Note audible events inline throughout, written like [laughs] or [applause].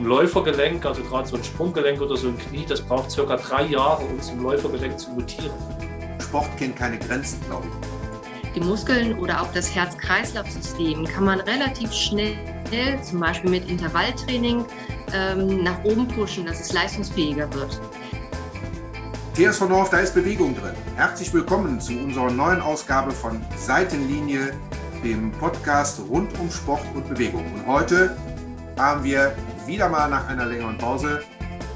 ein Läufergelenk, also gerade so ein Sprunggelenk oder so ein Knie, das braucht circa drei Jahre, um zum Läufergelenk zu mutieren. Sport kennt keine Grenzen, glaube ich. Die Muskeln oder auch das Herz-Kreislauf-System kann man relativ schnell, zum Beispiel mit Intervalltraining, ähm, nach oben pushen, dass es leistungsfähiger wird. TSV North, da ist Bewegung drin. Herzlich willkommen zu unserer neuen Ausgabe von Seitenlinie, dem Podcast rund um Sport und Bewegung. Und heute haben wir wieder mal nach einer längeren Pause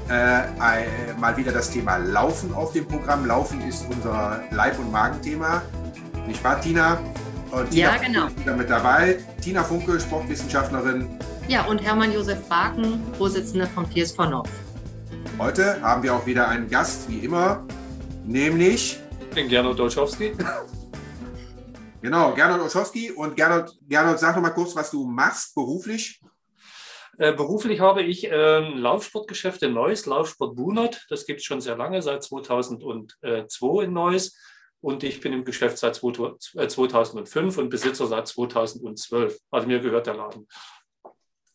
äh, mal wieder das Thema Laufen auf dem Programm. Laufen ist unser Leib- und Magenthema. Nicht wahr, Tina? Und Tina ja, genau. Ist wieder mit dabei. Tina Funke, Sportwissenschaftlerin. Ja, und Hermann Josef Baken, Vorsitzender vom TSV North. Heute haben wir auch wieder einen Gast, wie immer, nämlich den Gernot Olschowski. [laughs] genau, Gernot Olschowski. Und Gernot, Gernot, sag noch mal kurz, was du machst beruflich. Äh, beruflich habe ich äh, Laufsportgeschäft in Neuss, Laufsport Bunert. Das gibt es schon sehr lange, seit 2002 in Neuss. Und ich bin im Geschäft seit 2005 äh, und Besitzer seit 2012. Also mir gehört der Laden.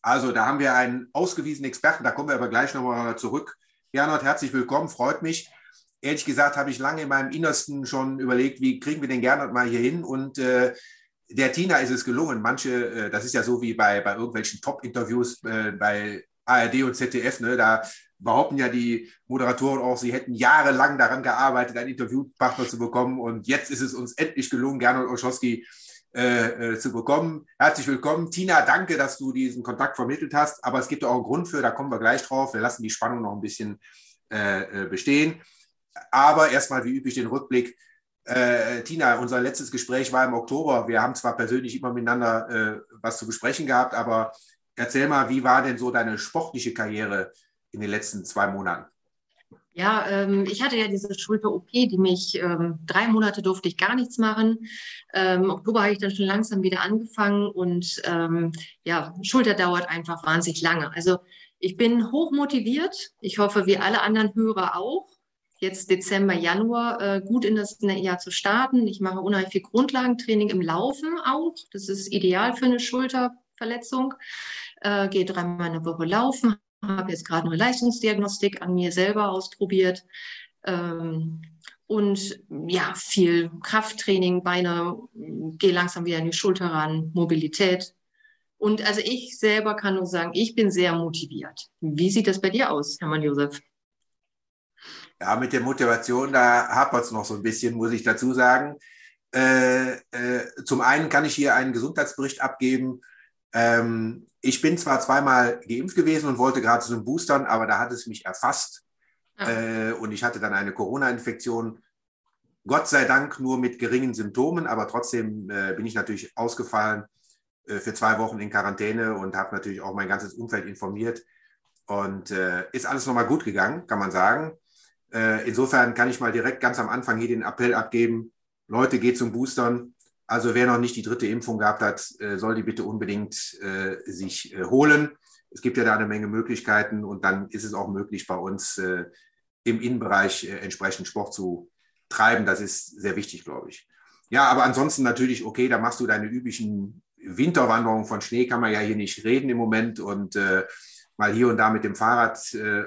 Also da haben wir einen ausgewiesenen Experten, da kommen wir aber gleich nochmal zurück. Gernot, herzlich willkommen, freut mich. Ehrlich gesagt habe ich lange in meinem Innersten schon überlegt, wie kriegen wir den Gernot mal hier hin und äh, der Tina ist es gelungen. Manche, äh, das ist ja so wie bei, bei irgendwelchen Top-Interviews äh, bei ARD und ZDF, ne, da behaupten ja die Moderatoren auch, sie hätten jahrelang daran gearbeitet, einen Interviewpartner zu bekommen. Und jetzt ist es uns endlich gelungen, Gernot Olschowski äh, äh, zu bekommen. Herzlich willkommen. Tina, danke, dass du diesen Kontakt vermittelt hast. Aber es gibt auch einen Grund für, da kommen wir gleich drauf. Wir lassen die Spannung noch ein bisschen äh, bestehen. Aber erstmal wie üblich den Rückblick. Äh, Tina, unser letztes Gespräch war im Oktober. Wir haben zwar persönlich immer miteinander äh, was zu besprechen gehabt, aber erzähl mal, wie war denn so deine sportliche Karriere in den letzten zwei Monaten? Ja, ähm, ich hatte ja diese Schulter-OP, die mich ähm, drei Monate durfte ich gar nichts machen. Ähm, Oktober habe ich dann schon langsam wieder angefangen und ähm, ja, Schulter dauert einfach wahnsinnig lange. Also ich bin hoch motiviert. Ich hoffe, wie alle anderen Hörer auch jetzt Dezember, Januar äh, gut in das Jahr zu starten. Ich mache unheimlich viel Grundlagentraining im Laufen auch. Das ist ideal für eine Schulterverletzung. Äh, gehe dreimal in der Woche laufen, habe jetzt gerade eine Leistungsdiagnostik an mir selber ausprobiert. Ähm, und ja, viel Krafttraining, Beine, gehe langsam wieder an die Schulter ran, Mobilität. Und also ich selber kann nur sagen, ich bin sehr motiviert. Wie sieht das bei dir aus, Hermann Josef? Ja, mit der Motivation, da hapert es noch so ein bisschen, muss ich dazu sagen. Äh, äh, zum einen kann ich hier einen Gesundheitsbericht abgeben. Ähm, ich bin zwar zweimal geimpft gewesen und wollte gerade zu den Boostern, aber da hat es mich erfasst äh, und ich hatte dann eine Corona-Infektion. Gott sei Dank nur mit geringen Symptomen, aber trotzdem äh, bin ich natürlich ausgefallen äh, für zwei Wochen in Quarantäne und habe natürlich auch mein ganzes Umfeld informiert. Und äh, ist alles nochmal gut gegangen, kann man sagen. Äh, insofern kann ich mal direkt ganz am Anfang hier den Appell abgeben. Leute, geht zum Boostern. Also wer noch nicht die dritte Impfung gehabt hat, äh, soll die bitte unbedingt äh, sich holen. Es gibt ja da eine Menge Möglichkeiten und dann ist es auch möglich, bei uns im Innenbereich entsprechend Sport zu treiben. Das ist sehr wichtig, glaube ich. Ja, aber ansonsten natürlich, okay, da machst du deine üblichen Winterwanderungen von Schnee, kann man ja hier nicht reden im Moment und mal hier und da mit dem Fahrrad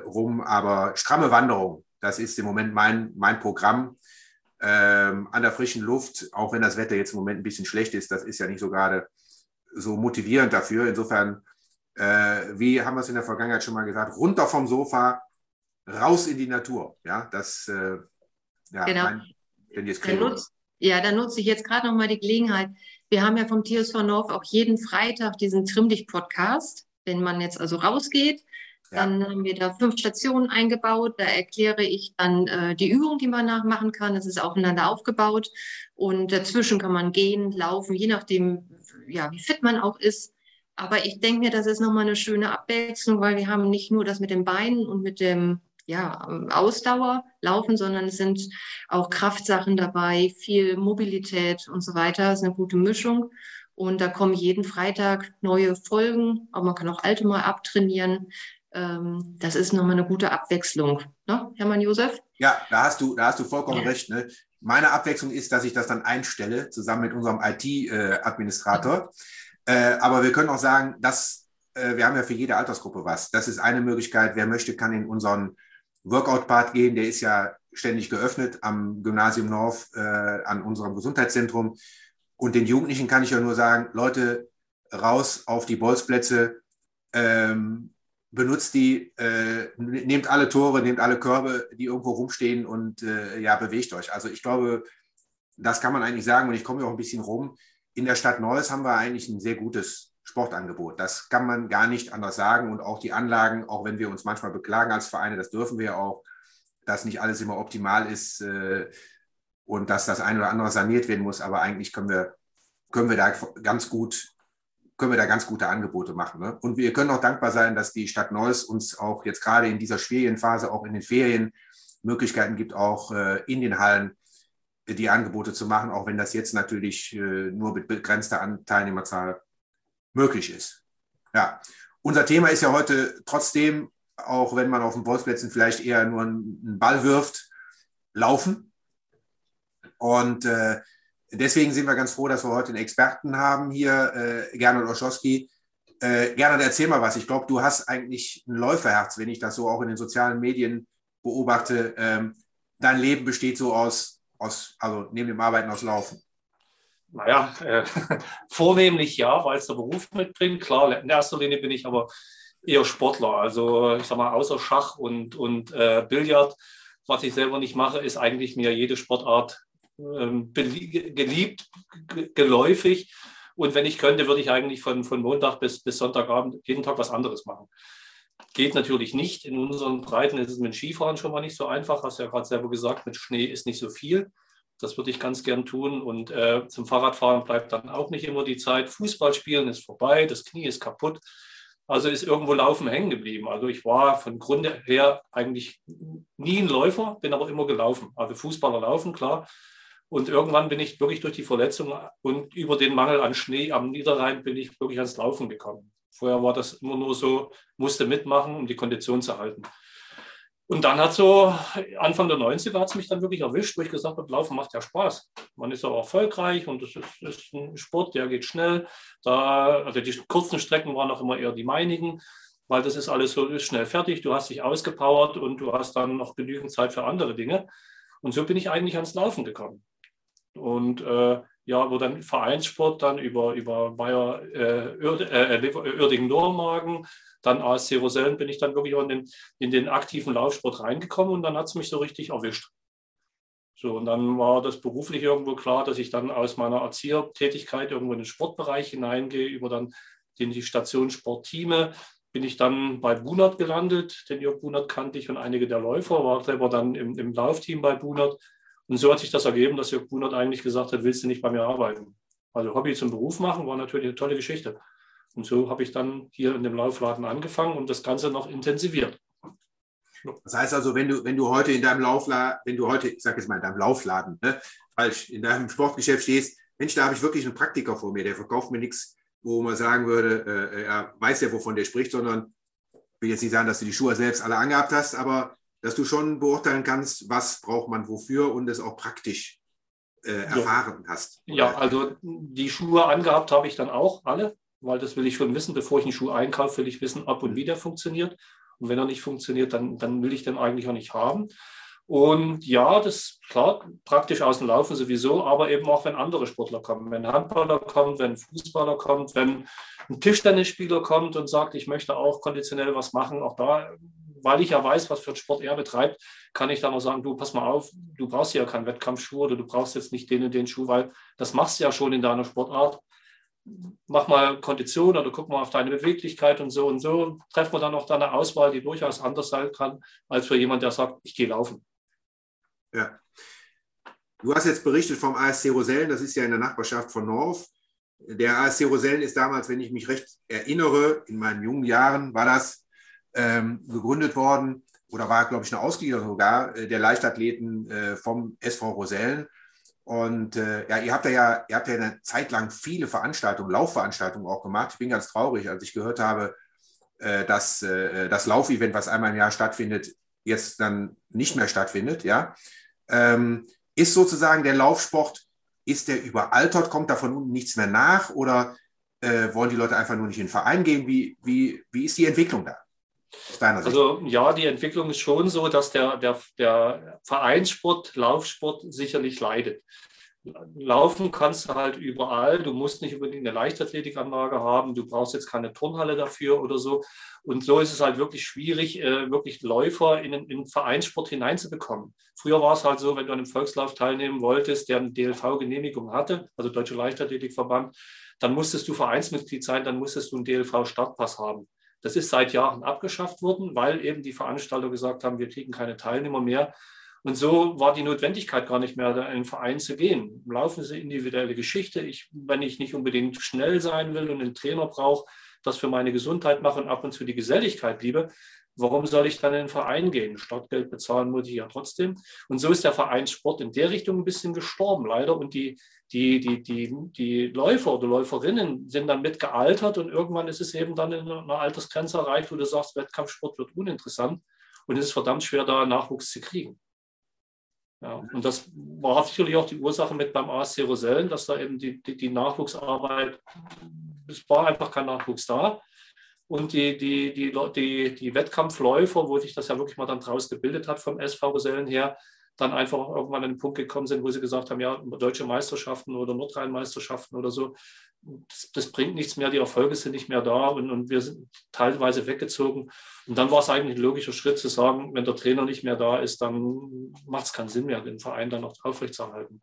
rum, aber stramme Wanderung, das ist im Moment mein, mein Programm. Ähm, an der frischen Luft, auch wenn das Wetter jetzt im Moment ein bisschen schlecht ist, das ist ja nicht so gerade so motivierend dafür. Insofern, äh, wie haben wir es in der Vergangenheit schon mal gesagt, runter vom Sofa, raus in die Natur. Ja, das, äh, ja, genau. mein, wenn jetzt dann nutz, ja, dann nutze ich jetzt gerade noch mal die Gelegenheit. Wir haben ja vom TSV North auch jeden Freitag diesen Trimm dich Podcast. Wenn man jetzt also rausgeht, dann haben wir da fünf Stationen eingebaut. Da erkläre ich dann äh, die Übung, die man nachmachen kann. Das ist aufeinander aufgebaut. Und dazwischen kann man gehen, laufen, je nachdem, ja, wie fit man auch ist. Aber ich denke mir, das ist nochmal eine schöne Abwechslung, weil wir haben nicht nur das mit den Beinen und mit dem ja, Ausdauer laufen, sondern es sind auch Kraftsachen dabei, viel Mobilität und so weiter. Das ist eine gute Mischung. Und da kommen jeden Freitag neue Folgen, aber man kann auch alte mal abtrainieren ähm, das ist nochmal eine gute Abwechslung. Ne, Hermann Josef? Ja, da hast du, da hast du vollkommen ja. recht. Ne? Meine Abwechslung ist, dass ich das dann einstelle, zusammen mit unserem IT-Administrator. Äh, aber wir können auch sagen, das äh, wir haben ja für jede Altersgruppe was. Das ist eine Möglichkeit. Wer möchte, kann in unseren Workout-Part gehen. Der ist ja ständig geöffnet am Gymnasium North, äh, an unserem Gesundheitszentrum. Und den Jugendlichen kann ich ja nur sagen, Leute, raus auf die Bolzplätze, ähm, benutzt die, äh, nehmt alle Tore, nehmt alle Körbe, die irgendwo rumstehen und äh, ja, bewegt euch. Also ich glaube, das kann man eigentlich sagen und ich komme ja auch ein bisschen rum. In der Stadt Neuss haben wir eigentlich ein sehr gutes Sportangebot. Das kann man gar nicht anders sagen und auch die Anlagen, auch wenn wir uns manchmal beklagen als Vereine, das dürfen wir auch, dass nicht alles immer optimal ist äh, und dass das ein oder andere saniert werden muss, aber eigentlich können wir, können wir da ganz gut können wir da ganz gute Angebote machen. Ne? Und wir können auch dankbar sein, dass die Stadt Neuss uns auch jetzt gerade in dieser schwierigen Phase, auch in den Ferien, Möglichkeiten gibt, auch äh, in den Hallen äh, die Angebote zu machen, auch wenn das jetzt natürlich äh, nur mit begrenzter Teilnehmerzahl möglich ist. Ja, unser Thema ist ja heute trotzdem, auch wenn man auf den Bolzplätzen vielleicht eher nur einen Ball wirft, laufen. Und äh, deswegen sind wir ganz froh, dass wir heute einen Experten haben hier, äh, Gernot Oschowski. Äh, Gernot, erzähl mal was. Ich glaube, du hast eigentlich ein Läuferherz, wenn ich das so auch in den sozialen Medien beobachte. Ähm, dein Leben besteht so aus, aus, also neben dem Arbeiten aus Laufen. Naja, äh, [laughs] vornehmlich ja, weil es der Beruf mitbringt. Klar, in erster Linie bin ich aber eher Sportler. Also ich sag mal, außer Schach und, und äh, Billard, was ich selber nicht mache, ist eigentlich mir jede Sportart geliebt, geläufig. Und wenn ich könnte, würde ich eigentlich von, von Montag bis, bis Sonntagabend jeden Tag was anderes machen. Geht natürlich nicht. In unseren Breiten ist es mit Skifahren schon mal nicht so einfach. Hast du ja gerade selber gesagt, mit Schnee ist nicht so viel. Das würde ich ganz gern tun. Und äh, zum Fahrradfahren bleibt dann auch nicht immer die Zeit. Fußball spielen ist vorbei, das Knie ist kaputt. Also ist irgendwo Laufen hängen geblieben. Also ich war von Grunde her eigentlich nie ein Läufer, bin aber immer gelaufen. Also Fußballer laufen, klar. Und irgendwann bin ich wirklich durch die Verletzung und über den Mangel an Schnee am Niederrhein bin ich wirklich ans Laufen gekommen. Vorher war das immer nur so, musste mitmachen, um die Kondition zu halten. Und dann hat so Anfang der 90er hat es mich dann wirklich erwischt, wo ich gesagt habe, Laufen macht ja Spaß. Man ist auch erfolgreich und es ist, ist, ein Sport, der geht schnell. Da, also die kurzen Strecken waren auch immer eher die meinigen, weil das ist alles so ist schnell fertig. Du hast dich ausgepowert und du hast dann noch genügend Zeit für andere Dinge. Und so bin ich eigentlich ans Laufen gekommen. Und äh, ja, wo dann Vereinssport dann über, über Bayer äh, äh, Uerdingen-Nordmagen, dann ASC Rosellen bin ich dann wirklich in den, in den aktiven Laufsport reingekommen und dann hat es mich so richtig erwischt. So, und dann war das beruflich irgendwo klar, dass ich dann aus meiner Erziehertätigkeit irgendwo in den Sportbereich hineingehe, über dann in die Station Sportteame bin ich dann bei Bunert gelandet. Den Jörg Bunert kannte ich und einige der Läufer, war selber dann im, im Laufteam bei Bunert und so hat sich das ergeben, dass Jörg Bunert eigentlich gesagt hat, willst du nicht bei mir arbeiten? Also Hobby zum Beruf machen war natürlich eine tolle Geschichte. Und so habe ich dann hier in dem Laufladen angefangen und das Ganze noch intensiviert. Das heißt also, wenn du, wenn du heute in deinem Laufladen, wenn du heute, ich sage jetzt mal in deinem Laufladen, ne, falsch, in deinem Sportgeschäft stehst, Mensch, da habe ich wirklich einen Praktiker vor mir, der verkauft mir nichts, wo man sagen würde, äh, er weiß ja, wovon der spricht, sondern ich will jetzt nicht sagen, dass du die Schuhe selbst alle angehabt hast, aber dass du schon beurteilen kannst, was braucht man wofür und es auch praktisch äh, erfahren ja. hast. Oder? Ja, also die Schuhe angehabt habe ich dann auch alle, weil das will ich schon wissen. Bevor ich einen Schuh einkaufe, will ich wissen, ob und mhm. wie der funktioniert. Und wenn er nicht funktioniert, dann, dann will ich den eigentlich auch nicht haben. Und ja, das ist klar, praktisch aus dem Laufen sowieso, aber eben auch, wenn andere Sportler kommen. Wenn Handballer kommt, wenn Fußballer kommt, wenn ein Tischtennisspieler kommt und sagt, ich möchte auch konditionell was machen, auch da weil ich ja weiß, was für einen Sport er betreibt, kann ich dann auch sagen, du, pass mal auf, du brauchst ja keinen Wettkampfschuh oder du brauchst jetzt nicht den und den Schuh, weil das machst du ja schon in deiner Sportart. Mach mal Kondition oder guck mal auf deine Beweglichkeit und so und so. Treffen wir dann auch da eine Auswahl, die durchaus anders sein kann, als für jemanden, der sagt, ich gehe laufen. Ja. Du hast jetzt berichtet vom ASC Rosellen, das ist ja in der Nachbarschaft von North. Der ASC Rosellen ist damals, wenn ich mich recht erinnere, in meinen jungen Jahren war das ähm, gegründet worden oder war, glaube ich, eine Ausgliederung sogar äh, der Leichtathleten äh, vom SV Rosellen. Und äh, ja, ihr habt ja, ihr habt ja eine Zeit lang viele Veranstaltungen, Laufveranstaltungen auch gemacht. Ich bin ganz traurig, als ich gehört habe, äh, dass äh, das Laufevent, was einmal im Jahr stattfindet, jetzt dann nicht mehr stattfindet. Ja, ähm, ist sozusagen der Laufsport, ist der überaltert? Kommt da von unten nichts mehr nach? Oder Äh, wollen die Leute einfach nur nicht in den Verein gehen? Wie, wie, wie ist die Entwicklung da? Also ja, die Entwicklung ist schon so, dass der, der, der Vereinssport, Laufsport sicherlich leidet. Laufen kannst du halt überall. Du musst nicht unbedingt eine Leichtathletikanlage haben. Du brauchst jetzt keine Turnhalle dafür oder so. Und so ist es halt wirklich schwierig, äh, wirklich Läufer in den, Vereinssport hineinzubekommen. Früher war es halt so, wenn du an einem Volkslauf teilnehmen wolltest, der eine DLV-Genehmigung hatte, also Deutsche Leichtathletikverband, dann musstest du Vereinsmitglied sein, dann musstest du einen DLV-Startpass haben. Das ist seit Jahren abgeschafft worden, weil eben die Veranstalter gesagt haben, wir kriegen keine Teilnehmer mehr. Und so war die Notwendigkeit gar nicht mehr, in einen Verein zu gehen. Laufen eine individuelle Geschichte. Ich, wenn ich nicht unbedingt schnell sein will und einen Trainer brauche, das für meine Gesundheit mache und ab und zu die Geselligkeit liebe, warum soll ich dann in den Verein gehen? Startgeld bezahlen muss ich ja trotzdem. Und so ist der Vereinssport in der Richtung ein bisschen gestorben, leider. Und die, die, die, die, die Läufer oder Läuferinnen sind dann mit gealtert und irgendwann ist es eben dann in einer Altersgrenze erreicht, wo du sagst, Wettkampfsport wird uninteressant und es ist verdammt schwer, da Nachwuchs zu kriegen. Ja, und das war sicherlich auch die Ursache mit beim ASC Rosellen, dass da eben die, die, die Nachwuchsarbeit, es war einfach kein Nachwuchs da. Und die, die, die, die, die Wettkampfläufer, wo sich das ja wirklich mal dann draus gebildet hat vom SV Rosellen her, dann einfach irgendwann an den Punkt gekommen sind, wo sie gesagt haben, ja, deutsche Meisterschaften oder Nordrhein-Meisterschaften oder so, das, das, bringt nichts mehr, die Erfolge sind nicht mehr da und, und wir sind teilweise weggezogen. Und dann war es eigentlich ein logischer Schritt zu sagen, wenn der Trainer nicht mehr da ist, dann macht es keinen Sinn mehr, den Verein dann noch aufrechtzuerhalten.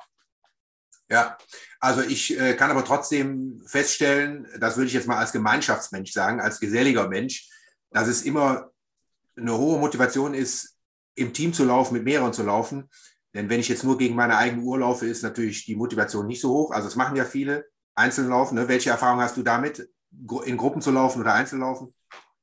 Ja, also ich äh, kann aber trotzdem feststellen, das würde ich jetzt mal als Gemeinschaftsmensch sagen, als geselliger Mensch, dass es immer eine hohe Motivation ist, im Team zu laufen, mit mehreren zu laufen. Denn wenn ich jetzt nur gegen meine eigene Uhr laufe, ist natürlich die Motivation nicht so hoch. Also das machen ja viele, einzeln laufen. Ne? Welche Erfahrung hast du damit, in Gruppen zu laufen oder einzeln laufen?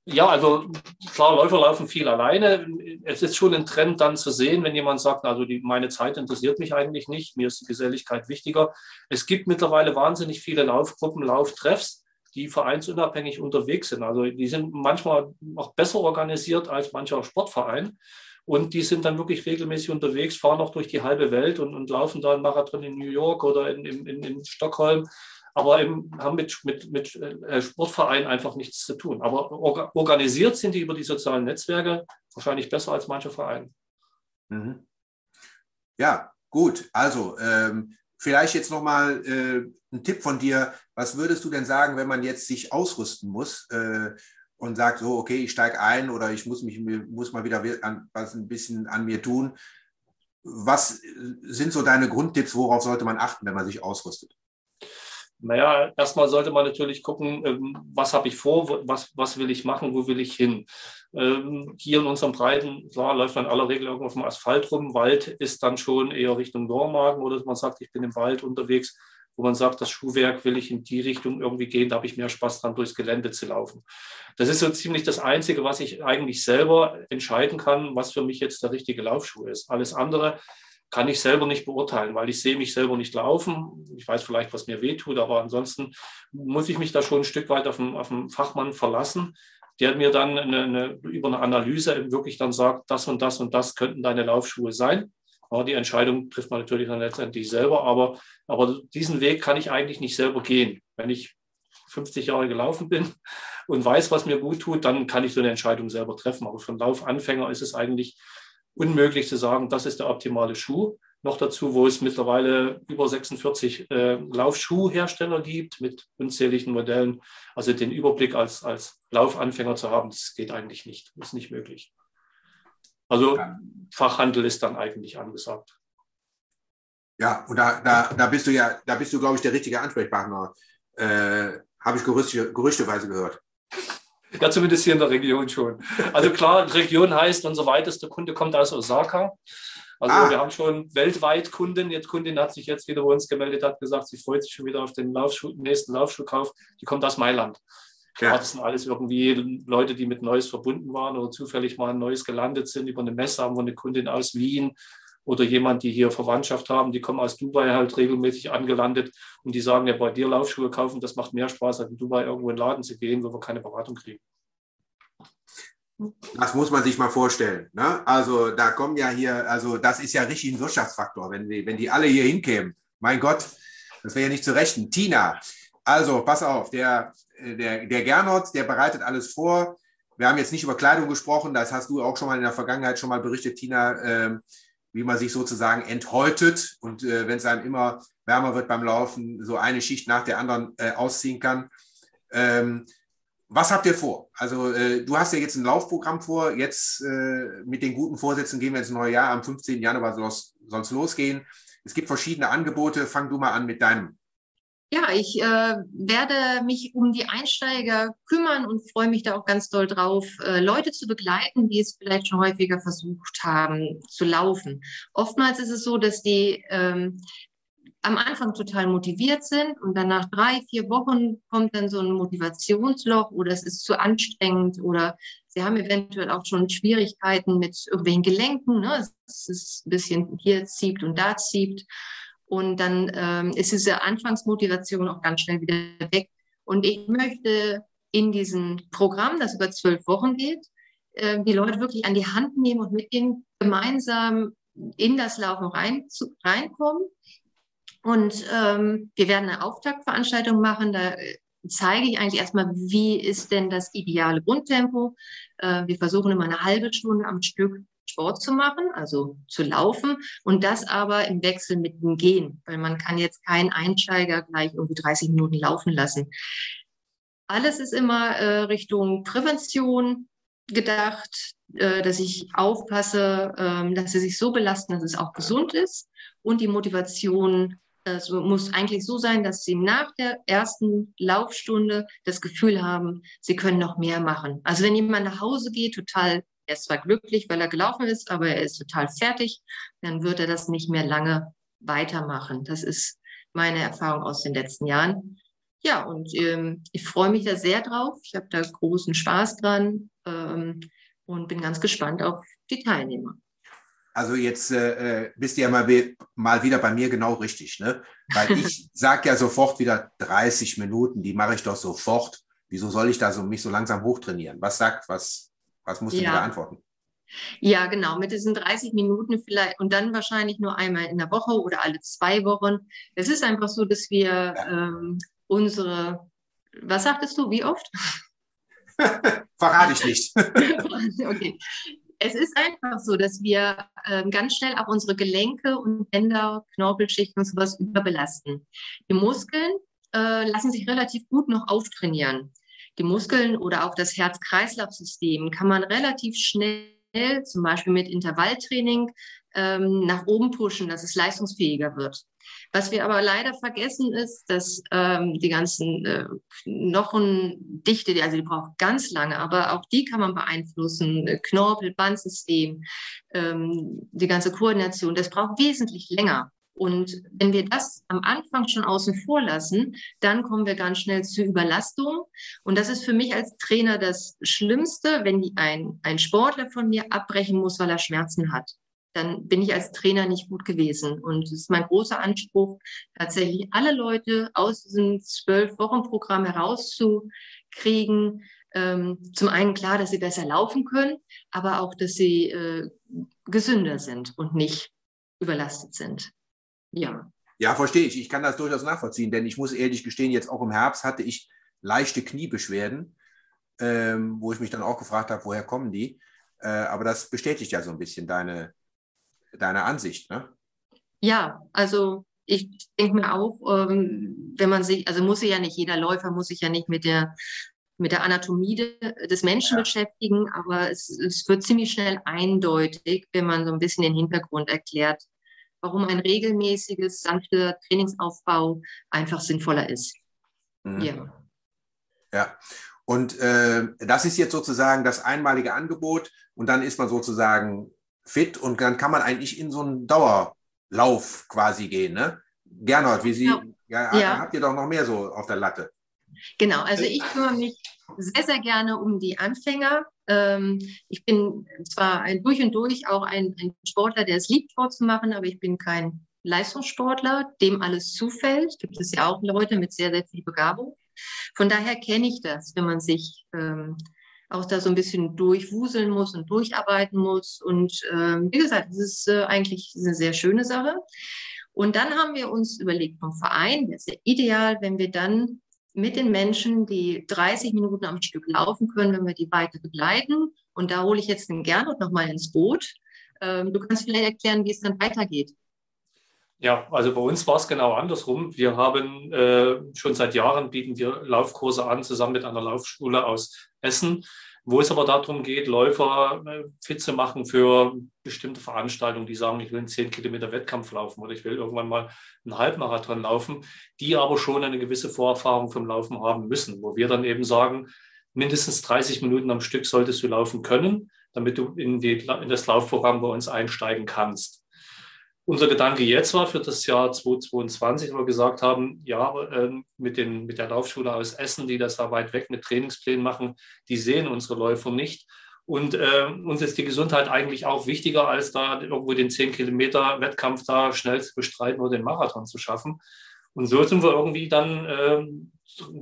Ja, also klar, Läufer laufen viel alleine. Es ist schon ein Trend dann zu sehen, wenn jemand sagt, also die, meine Zeit interessiert mich eigentlich nicht, mir ist die Geselligkeit wichtiger. Es gibt mittlerweile wahnsinnig viele Laufgruppen, Lauftreffs, die vereinsunabhängig unterwegs sind. Also die sind manchmal noch besser organisiert als mancher Sportverein. Und die sind dann wirklich regelmäßig unterwegs, fahren auch durch die halbe Welt und, und laufen da einen Marathon in New York oder in, in, in Stockholm aber eben haben mit, mit, mit äh, Sportvereinen einfach nichts zu tun. Aber organisiert sind die über die sozialen Netzwerke wahrscheinlich besser als manche Vereine. Mhm. Ja, gut. Also ähm, vielleicht jetzt nochmal äh, ein Tipp von dir. Was würdest du denn sagen, wenn man jetzt sich ausrüsten muss äh, und sagt, so, okay, ich steige ein oder ich muss, mich, muss mal wieder was ein bisschen an mir tun? Was sind so deine Grundtipps, worauf sollte man achten, wenn man sich ausrüstet? Naja, erstmal sollte man natürlich gucken, ähm, was habe ich vor, was, was will ich machen, wo will ich hin. Ähm, hier in unserem Breiten, klar, läuft man in aller Regel irgendwo auf dem Asphalt rum. Wald ist dann schon eher Richtung Normagen oder man sagt, ich bin im Wald unterwegs, wo man sagt, das Schuhwerk will ich in die Richtung irgendwie gehen, da habe ich mehr Spaß dran, durchs Gelände zu laufen. Das ist so ziemlich das Einzige, was ich eigentlich selber entscheiden kann, was für mich jetzt der richtige Laufschuh ist. Alles andere kann ich selber nicht beurteilen, weil ich sehe mich selber nicht laufen. Ich weiß vielleicht, was mir wehtut, aber ansonsten muss ich mich da schon ein Stück weit auf einen, auf einen Fachmann verlassen, der mir dann eine, eine, über eine Analyse wirklich dann sagt, das und das und das könnten deine Laufschuhe sein. Aber die Entscheidung trifft man natürlich dann letztendlich selber, aber, aber diesen Weg kann ich eigentlich nicht selber gehen. Wenn ich 50 Jahre gelaufen bin und weiß, was mir gut tut, dann kann ich so eine Entscheidung selber treffen. Aber für einen Laufanfänger ist es eigentlich unmöglich zu sagen, das ist der optimale Schuh. Noch dazu, wo es mittlerweile über 46 äh, Laufschuhhersteller gibt mit unzähligen Modellen. Also den Überblick als, als Laufanfänger zu haben, das geht eigentlich nicht. Das ist nicht möglich. Also. Fachhandel ist dann eigentlich angesagt. Ja, und da, da, da bist du ja, da bist du, glaube ich, der richtige Ansprechpartner. Äh, Habe ich gerüchte, gerüchteweise gehört. [laughs] Ja, zumindest hier in der Region schon. Also klar, Region heißt, unser weitester Kunde kommt aus Osaka. Also ah. wir haben schon weltweit Kunden. Jetzt Kundin hat sich jetzt wieder bei uns gemeldet, hat gesagt, sie freut sich schon wieder auf den Laufschuh, nächsten Laufschuhkauf. Die kommt aus Mailand. Ja. Das sind alles irgendwie Leute, die mit Neues verbunden waren oder zufällig mal ein Neues gelandet sind. Über eine Messe haben wir eine Kundin aus Wien oder jemand, die hier Verwandtschaft haben, die kommen aus Dubai halt regelmäßig angelandet und die sagen, ja, bei dir Laufschuhe kaufen, das macht mehr Spaß, als in Dubai irgendwo in den Laden zu gehen, wo wir keine Beratung kriegen. Das muss man sich mal vorstellen. Ne? Also da kommen ja hier, also das ist ja richtig ein Wirtschaftsfaktor, wenn die, wenn die alle hier hinkämen. Mein Gott, das wäre ja nicht zu rechnen. Tina, Also, pass auf, der, der, der Gernot, der bereitet alles vor. Wir haben jetzt nicht über Kleidung gesprochen, das hast du auch schon mal in der Vergangenheit schon mal berichtet, Tina, äh, wie man sich sozusagen enthäutet und äh, wenn es einem immer wärmer wird beim Laufen, so eine Schicht nach der anderen äh, ausziehen kann. Ähm, was habt ihr vor? Also äh, du hast ja jetzt ein Laufprogramm vor. Jetzt äh, mit den guten Vorsätzen gehen wir ins neue Jahr. Am 15. Januar soll es losgehen. Es gibt verschiedene Angebote. Fang du mal an mit deinem. Ja, ich äh, werde mich um die Einsteiger kümmern und freue mich da auch ganz doll drauf, äh, Leute zu begleiten, die es vielleicht schon häufiger versucht haben zu laufen. Oftmals ist es so, dass die ähm, am Anfang total motiviert sind und dann nach drei, vier Wochen kommt dann so ein Motivationsloch oder es ist zu anstrengend oder sie haben eventuell auch schon Schwierigkeiten mit irgendwelchen Gelenken. Ne? Es ist ein bisschen hier zieht und da zieht. Und dann ähm, ist diese Anfangsmotivation auch ganz schnell wieder weg. Und ich möchte in diesem Programm, das über zwölf Wochen geht, äh, die Leute wirklich an die Hand nehmen und mit ihnen gemeinsam in das Laufen rein, zu, reinkommen und ähm, wir werden eine Auftaktveranstaltung machen. Da äh, zeige ich eigentlich erstmal, wie ist denn das ideale Grundtempo. Äh, wir versuchen immer eine halbe Stunde am Stück Sport zu machen, also zu laufen und das aber im Wechsel mit dem Gehen, weil man kann jetzt keinen Einsteiger gleich irgendwie 30 Minuten laufen lassen. Alles ist immer äh, Richtung Prävention gedacht, äh, dass ich aufpasse, äh, dass sie sich so belasten, dass es auch gesund ist und die Motivation es muss eigentlich so sein, dass sie nach der ersten Laufstunde das Gefühl haben, sie können noch mehr machen. Also wenn jemand nach Hause geht, total, er ist zwar glücklich, weil er gelaufen ist, aber er ist total fertig, dann wird er das nicht mehr lange weitermachen. Das ist meine Erfahrung aus den letzten Jahren. Ja, und ähm, ich freue mich da sehr drauf. Ich habe da großen Spaß dran ähm, und bin ganz gespannt auf die Teilnehmer. Also jetzt äh, äh bist du ja mal, mal wieder bei mir genau richtig, ne? Weil ich [laughs] sage ja sofort wieder 30 Minuten, die mache ich doch sofort. Wieso soll ich da so mich so langsam hochtrainieren? Was sagt, was, was musst du ja. mir da antworten? Ja, genau, mit diesen 30 Minuten vielleicht und dann wahrscheinlich nur einmal in der Woche oder alle zwei Wochen. Es ist einfach so, dass wir ja. ähm, unsere, was sagtest du, wie oft? [laughs] Verrate ich nicht. [laughs] okay es ist einfach so, dass wir äh, ganz schnell auch unsere Gelenke und Bänder, Knorpelschichten und sowas überbelasten. Die Muskeln äh, lassen sich relativ gut noch auftrainieren. Die Muskeln oder auch das Herz-Kreislauf-System kann man relativ schnell, zum Beispiel mit Intervalltraining, ähm, nach oben pushen, dass es leistungsfähiger wird. Was wir aber leider vergessen ist, dass ähm, die ganzen äh, Knochendichte, also die braucht ganz lange, aber auch die kann man beeinflussen. Äh, Knorpel, Bandsystem, ähm, die ganze Koordination, das braucht wesentlich länger. Und wenn wir das am Anfang schon außen vor lassen, dann kommen wir ganz schnell zu Überlastung. Und das ist für mich als Trainer das Schlimmste, wenn ein, ein Sportler von mir abbrechen muss, weil er Schmerzen hat dann bin ich als Trainer nicht gut gewesen. Und es ist mein großer Anspruch, tatsächlich alle Leute aus diesem Zwölf-Wochen-Programm herauszukriegen. Ähm, zum einen klar, dass sie besser laufen können, aber auch, dass sie äh, gesünder sind und nicht überlastet sind. Ja. Ja, verstehe ich. Ich kann das durchaus nachvollziehen, denn ich muss ehrlich gestehen, jetzt auch im Herbst hatte ich leichte Kniebeschwerden, ähm, wo ich mich dann auch gefragt habe, woher kommen die? Äh, aber das bestätigt ja so ein bisschen deine, deine Ansicht, ne? Ja, also ich denke mir auch, ähm, wenn man sich, also muss sich ja nicht jeder Läufer muss sich ja nicht mit der mit der Anatomie de, des Menschen ja. beschäftigen, aber es, es wird ziemlich schnell eindeutig, wenn man so ein bisschen den Hintergrund erklärt, warum ein regelmäßiges, sanfter Trainingsaufbau einfach sinnvoller ist. Mhm. Ja. Ja. Und äh, das ist jetzt sozusagen das einmalige Angebot und dann ist man sozusagen fit und dann kann man eigentlich in so einen Dauerlauf quasi gehen. Ne? Gernot, wie Sie, ja. Ja, ja. habt ihr doch noch mehr so auf der Latte. Genau, also ich kümmere mich sehr, sehr gerne um die Anfänger. Ähm, ich bin zwar ein, durch und durch auch ein, ein, Sportler, der es liebt, Sport zu machen, aber ich bin kein Leistungssportler, dem alles zufällt. Gibt es ja auch Leute mit sehr, sehr viel Begabung. Von daher kenne ich das, wenn man sich ähm, auch da so ein bisschen durchwuseln muss und durcharbeiten muss. Und ähm, wie gesagt, das ist äh, eigentlich eine sehr schöne Sache. Und dann haben wir uns überlegt vom Verein, das ist ja ideal, wenn wir dann mit den Menschen, die 30 Minuten am Stück laufen können, wenn wir die weiter begleiten. Und da hole ich jetzt den Gernot nochmal ins Boot. Ähm, du kannst vielleicht erklären, wie es dann weitergeht. Ja, also bei uns war es genau andersrum. Wir haben äh, schon seit Jahren bieten wir Laufkurse an, zusammen mit einer Laufschule aus Essen, wo es aber darum geht, Läufer äh, fit zu machen für bestimmte Veranstaltungen, die sagen, ich will einen 10 Kilometer Wettkampf laufen oder ich will irgendwann mal einen Halbmarathon laufen, die aber schon eine gewisse Vorerfahrung vom Laufen haben müssen, wo wir dann eben sagen, mindestens 30 Minuten am Stück solltest du laufen können, damit du in, die, in das Laufprogramm bei uns einsteigen kannst. Unser Gedanke jetzt war für das Jahr 2022, wo wir gesagt haben, ja, ähm, mit, den, mit der Laufschule aus Essen, die das da weit weg mit Trainingsplänen machen, die sehen unsere Läufer nicht. Und äh, uns ist die Gesundheit eigentlich auch wichtiger, als da irgendwo den 10 Kilometer Wettkampf da schnell zu bestreiten oder den Marathon zu schaffen. Und so sind wir irgendwie dann äh,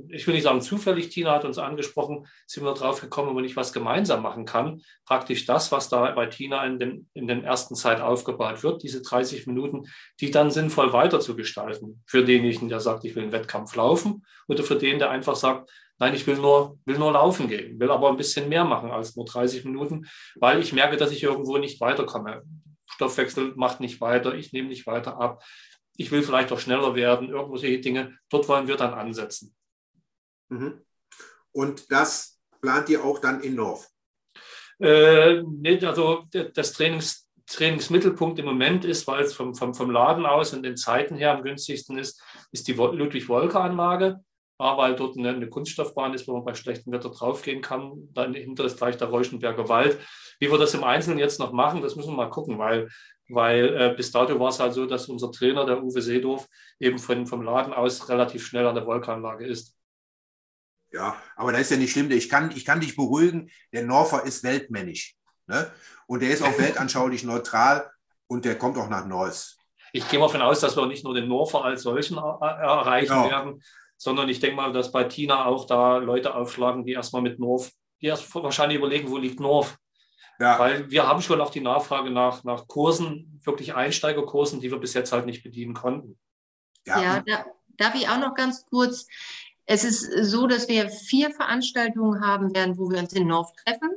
ich will nicht sagen zufällig, Tina hat uns angesprochen, sind wir drauf gekommen, ob man nicht was gemeinsam machen kann. Praktisch das, was da bei Tina in den, in den ersten Zeit aufgebaut wird, diese 30 Minuten, die dann sinnvoll weiterzugestalten. Für denjenigen, der sagt, ich will einen Wettkampf laufen oder für den, der einfach sagt, nein, ich will nur, will nur laufen gehen, will aber ein bisschen mehr machen als nur 30 Minuten, weil ich merke, dass ich irgendwo nicht weiterkomme. Stoffwechsel macht nicht weiter, ich nehme nicht weiter ab ich will vielleicht auch schneller werden, irgendwelche Dinge. Dort wollen wir dann ansetzen. Mhm. Und das plant ihr auch dann in North? Äh, nee, also das Trainings, Trainingsmittelpunkt im Moment ist, weil es vom, vom, vom Laden aus und den Zeiten her am günstigsten ist, ist die Ludwig-Wolke-Anlage. A, weil dort eine, eine, Kunststoffbahn ist, wo man bei schlechtem Wetter draufgehen kann. Dann hinter ist gleich der Reuschenberger Wald. Wie wir das im Einzelnen jetzt noch machen, das müssen wir mal gucken, weil weil äh, bis dato war es halt so, dass unser Trainer, der Uwe Seedorf, eben von, vom Laden aus relativ schnell an der Wolkanlage ist. Ja, aber das ist ja nicht schlimm. Ich kann, ich kann dich beruhigen, der Norfer ist weltmännisch. Ne? Und der ist auch [laughs] weltanschaulich neutral und der kommt auch nach Neuss. Ich gehe mal davon aus, dass wir nicht nur den Norfer als solchen erreichen ja. werden, sondern ich denke mal, dass bei Tina auch da Leute aufschlagen, die erstmal mit Norf, die erst wahrscheinlich überlegen, wo liegt Norf. Ja. Weil wir haben schon auch die Nachfrage nach, nach Kursen, wirklich Einsteigerkursen, die wir bis jetzt halt nicht bedienen konnten. Ja, ja da, darf ich auch noch ganz kurz. Es ist so, dass wir vier Veranstaltungen haben werden, wo wir uns in North treffen.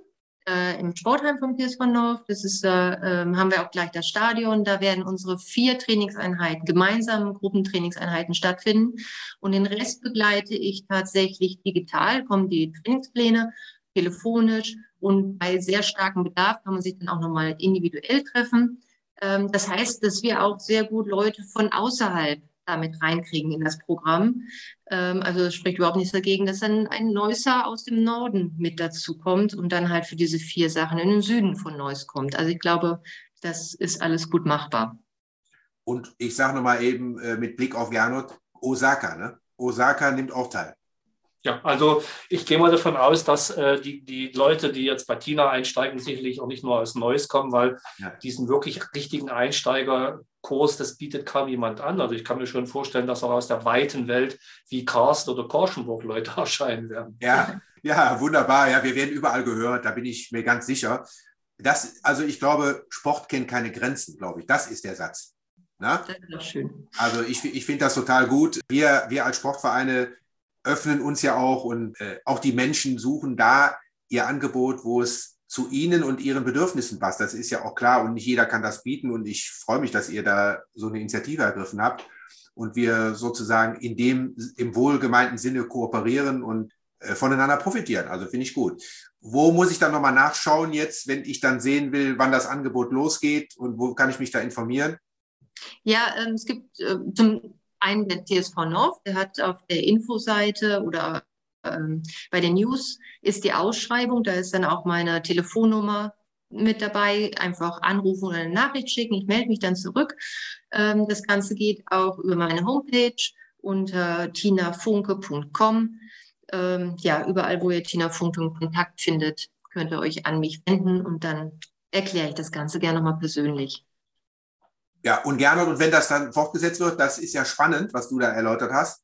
Äh, Im Sportheim vom TSV North. Das ist, äh, äh, haben wir auch gleich das Stadion. Da werden unsere vier Trainingseinheiten, gemeinsame Gruppentrainingseinheiten stattfinden. Und den Rest begleite ich tatsächlich digital, kommen die Trainingspläne telefonisch und bei sehr starkem Bedarf kann man sich dann auch nochmal individuell treffen. Ähm, das heißt, dass wir auch sehr gut Leute von außerhalb damit reinkriegen in das Programm. Ähm, also es spricht überhaupt nichts dagegen, dass dann ein Neusser aus dem Norden mit dazu kommt und dann halt für diese vier Sachen in den Süden von Neuss kommt. Also ich glaube, das ist alles gut machbar. Und ich sage nochmal eben äh, mit Blick auf Gernot, Osaka, ne? Osaka nimmt auch teil. Ja, also ich gehe mal davon aus, dass äh, die, die Leute, die jetzt bei Tina einsteigen, sicherlich auch nicht nur aus Neues kommen, weil ja. diesen wirklich richtigen Einsteigerkurs, das bietet kaum jemand an. Also ich kann mir schon vorstellen, dass auch aus der weiten Welt wie Karst oder Korschenburg Leute [laughs] erscheinen werden. Ja, ja, wunderbar. Ja, wir werden überall gehört, da bin ich mir ganz sicher. Das, also ich glaube, Sport kennt keine Grenzen, glaube ich. Das ist der Satz. Na? Das ist schön. Also ich, ich finde das total gut. Wir, wir als Sportvereine öffnen uns ja auch und äh, auch die Menschen suchen da ihr Angebot, wo es zu ihnen und ihren Bedürfnissen passt. Das ist ja auch klar und nicht jeder kann das bieten und ich freue mich, dass ihr da so eine Initiative ergriffen habt und wir sozusagen in dem im wohlgemeinten Sinne kooperieren und äh, voneinander profitieren. Also finde ich gut. Wo muss ich dann nochmal nachschauen jetzt, wenn ich dann sehen will, wann das Angebot losgeht und wo kann ich mich da informieren? Ja, ähm, es gibt äh, zum einen der TSV North, der hat auf der Infoseite oder ähm, bei den News ist die Ausschreibung, da ist dann auch meine Telefonnummer mit dabei, einfach anrufen oder eine Nachricht schicken. Ich melde mich dann zurück. Ähm, das Ganze geht auch über meine Homepage unter tinafunke.com. Ähm, ja, überall, wo ihr Tina Funke in Kontakt findet, könnt ihr euch an mich wenden und dann erkläre ich das Ganze gerne nochmal persönlich. Ja, und gerne, und wenn das dann fortgesetzt wird, das ist ja spannend, was du da erläutert hast.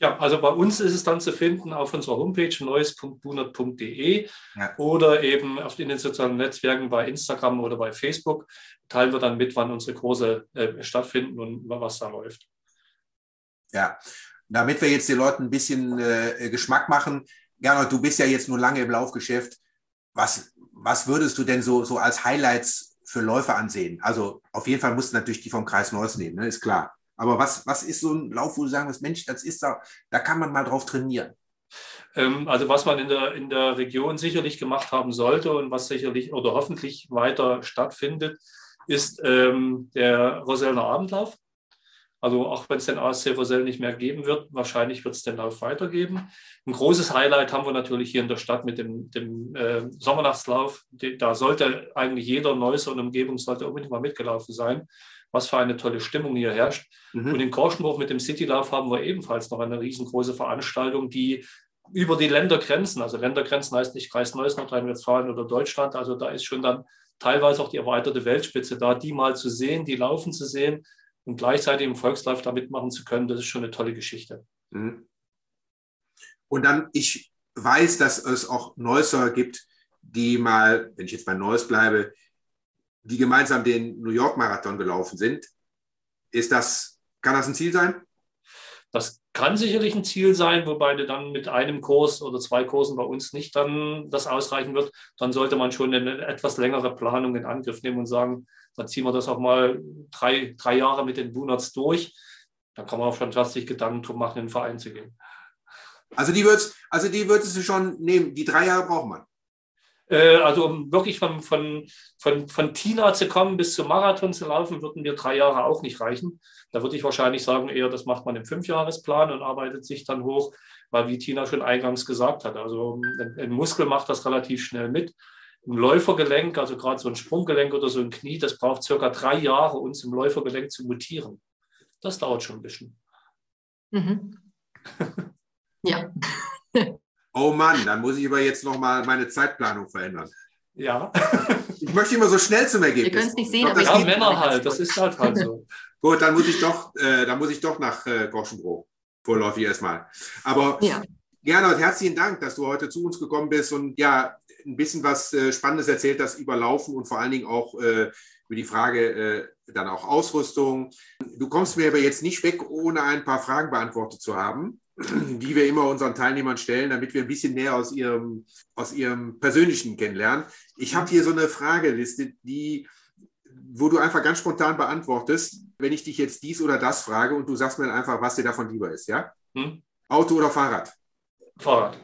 Ja, also bei uns ist es dann zu finden auf unserer Homepage neues.bunert.de ja. oder eben auf den sozialen Netzwerken bei Instagram oder bei Facebook. Teilen wir dann mit, wann unsere Kurse äh, stattfinden und was da läuft. Ja, Damit wir jetzt den Leuten ein bisschen äh, Geschmack machen, Gernot, du bist ja jetzt nur lange im Laufgeschäft. Was, was würdest du denn so, so als Highlights für Läufer ansehen? Also auf jeden Fall musst du natürlich die vom Kreis Neuss nehmen, ne? ist klar. Aber was, was ist so ein Lauf, wo du sagen Mensch, das ist da, da kann man mal drauf trainieren? Ähm, also was man in der, in der Region sicherlich gemacht haben sollte und was sicherlich oder hoffentlich weiter stattfindet, ist ähm, der Rosellner Abendlauf. Also auch wenn es den ASC Rosell nicht mehr geben wird, wahrscheinlich wird es den Lauf weitergeben. Ein großes Highlight haben wir natürlich hier in der Stadt mit dem, dem äh, Sommernachtslauf. Da sollte eigentlich jeder Neusser und Umgebung sollte unbedingt mal mitgelaufen sein. Was für eine tolle Stimmung hier herrscht. Mhm. Und in Korschenburg mit dem Citylauf haben wir ebenfalls noch eine riesengroße Veranstaltung, die über die Ländergrenzen, also Ländergrenzen heißt nicht Kreis Neuss, Nordrhein-Westfalen oder Deutschland, also da ist schon dann teilweise auch die erweiterte Weltspitze da, die mal zu sehen, die laufen zu sehen und gleichzeitig im Volkslauf da mitmachen zu können, das ist schon eine tolle Geschichte. Mhm. Und dann, ich weiß, dass es auch Neusser gibt, die mal, wenn ich jetzt bei Neuss bleibe, die gemeinsam den New York Marathon gelaufen sind. Ist das, kann das ein Ziel sein? Das kann sicherlich ein Ziel sein, wobei dann mit einem Kurs oder zwei Kursen bei uns nicht dann das ausreichen wird. Dann sollte man schon eine etwas längere Planung in Angriff nehmen und sagen, dann ziehen wir das auch mal drei, drei Jahre mit den Donuts durch. Dann kann man auch schon fantastisch Gedanken drum machen, in den Verein zu gehen. Also die würdest, also die würdest du schon nehmen. Die drei Jahre braucht man. Äh, also um wirklich von, von, von, von Tina zu kommen bis zum Marathon zu laufen, würden mir drei Jahre auch nicht reichen. Da würde ich wahrscheinlich sagen, eher, das macht man im Fünfjahresplan und arbeitet sich dann hoch, weil wie Tina schon eingangs gesagt hat, also ein, ein Muskel macht das relativ schnell mit. Ein Läufergelenk, also gerade so ein Sprunggelenk oder so ein Knie, das braucht circa drei Jahre, uns im Läufergelenk zu mutieren. Das dauert schon ein bisschen. Mhm. [laughs] ja. Oh Mann, dann muss ich aber jetzt nochmal meine Zeitplanung verändern. Ja. [laughs] ich möchte immer so schnell zum Ergebnis. Ihr könnt es nicht sehen, aber ja, Männer halt, das ist halt halt so. [laughs] Gut, dann muss ich doch, äh, dann muss ich doch nach äh, Goschenbrook. Vorläufig erstmal. Aber ja. Gernot, herzlichen Dank, dass du heute zu uns gekommen bist und ja, ein bisschen was äh, Spannendes erzählt hast über Laufen und vor allen Dingen auch äh, über die Frage äh, dann auch Ausrüstung. Du kommst mir aber jetzt nicht weg, ohne ein paar Fragen beantwortet zu haben, [clears throat] die wir immer unseren Teilnehmern stellen, damit wir ein bisschen näher aus ihrem, aus ihrem Persönlichen kennenlernen. Ich habe hier so eine Frageliste, die, wo du einfach ganz spontan beantwortest, wenn ich dich jetzt dies oder das frage und du sagst mir einfach, was dir davon lieber ist, ja? Hm? Auto oder Fahrrad? Fahrrad.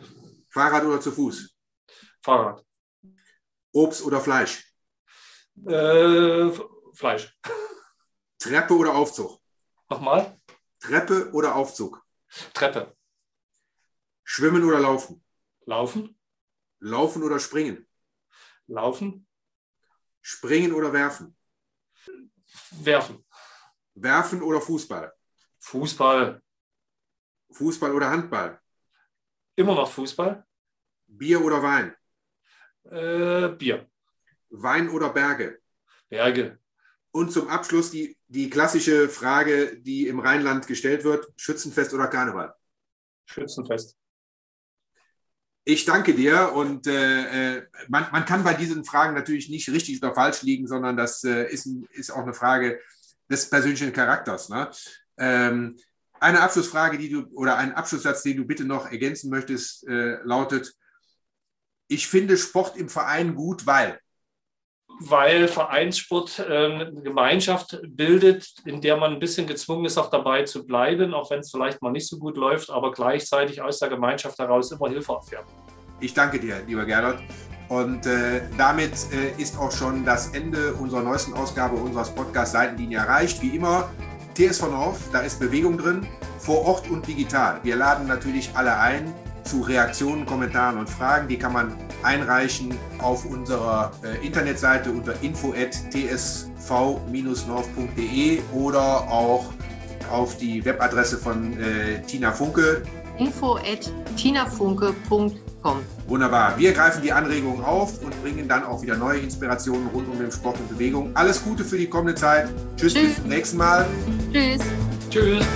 Fahrrad oder zu Fuß? Fahrrad. Obst oder Fleisch? Äh, Fleisch. Treppe oder Aufzug? Nochmal? Treppe oder Aufzug? Treppe. Schwimmen oder laufen? Laufen. Laufen oder springen? Laufen. Springen oder werfen? Werfen. Werfen oder Fußball? Fußball. Fußball oder Handball? Immer noch Fußball. Bier oder Wein? Äh, Bier. Wein oder Berge? Berge. Und zum Abschluss die, die klassische Frage, die im Rheinland gestellt wird: Schützenfest oder Karneval? Schützenfest. Ich danke dir und äh, äh, man, man, kann bei diesen Fragen natürlich nicht richtig oder falsch liegen, sondern das äh, ist, ist, auch eine Frage des persönlichen Charakters. Ne? Ähm, eine Abschlussfrage, die du oder ein Abschlusssatz, den du bitte noch ergänzen möchtest, äh, lautet: Ich finde Sport im Verein gut, weil weil Vereinssport äh, eine Gemeinschaft bildet, in der man ein bisschen gezwungen ist, auch dabei zu bleiben, auch wenn es vielleicht mal nicht so gut läuft, aber gleichzeitig aus der Gemeinschaft heraus immer Hilfe erfährt. Ich danke dir, lieber Gernot. Und äh, damit äh, ist auch schon das Ende unserer neuesten Ausgabe unseres Podcasts Seitenlinie erreicht. Wie immer, TSV North, da ist Bewegung drin, vor Ort und digital. Wir laden natürlich alle ein zu Reaktionen, Kommentaren und Fragen. Die kann man einreichen auf unserer äh, Internetseite unter info.tsv-north.de oder auch auf die Webadresse von äh, Tina Funke. info.tinafunke.com Wunderbar. Wir greifen die Anregungen auf und bringen dann auch wieder neue Inspirationen rund um den Sport und Bewegung. Alles Gute für die kommende Zeit. Tschüss, Tschüss. bis zum nächsten Mal. Tschüss. Tschüss.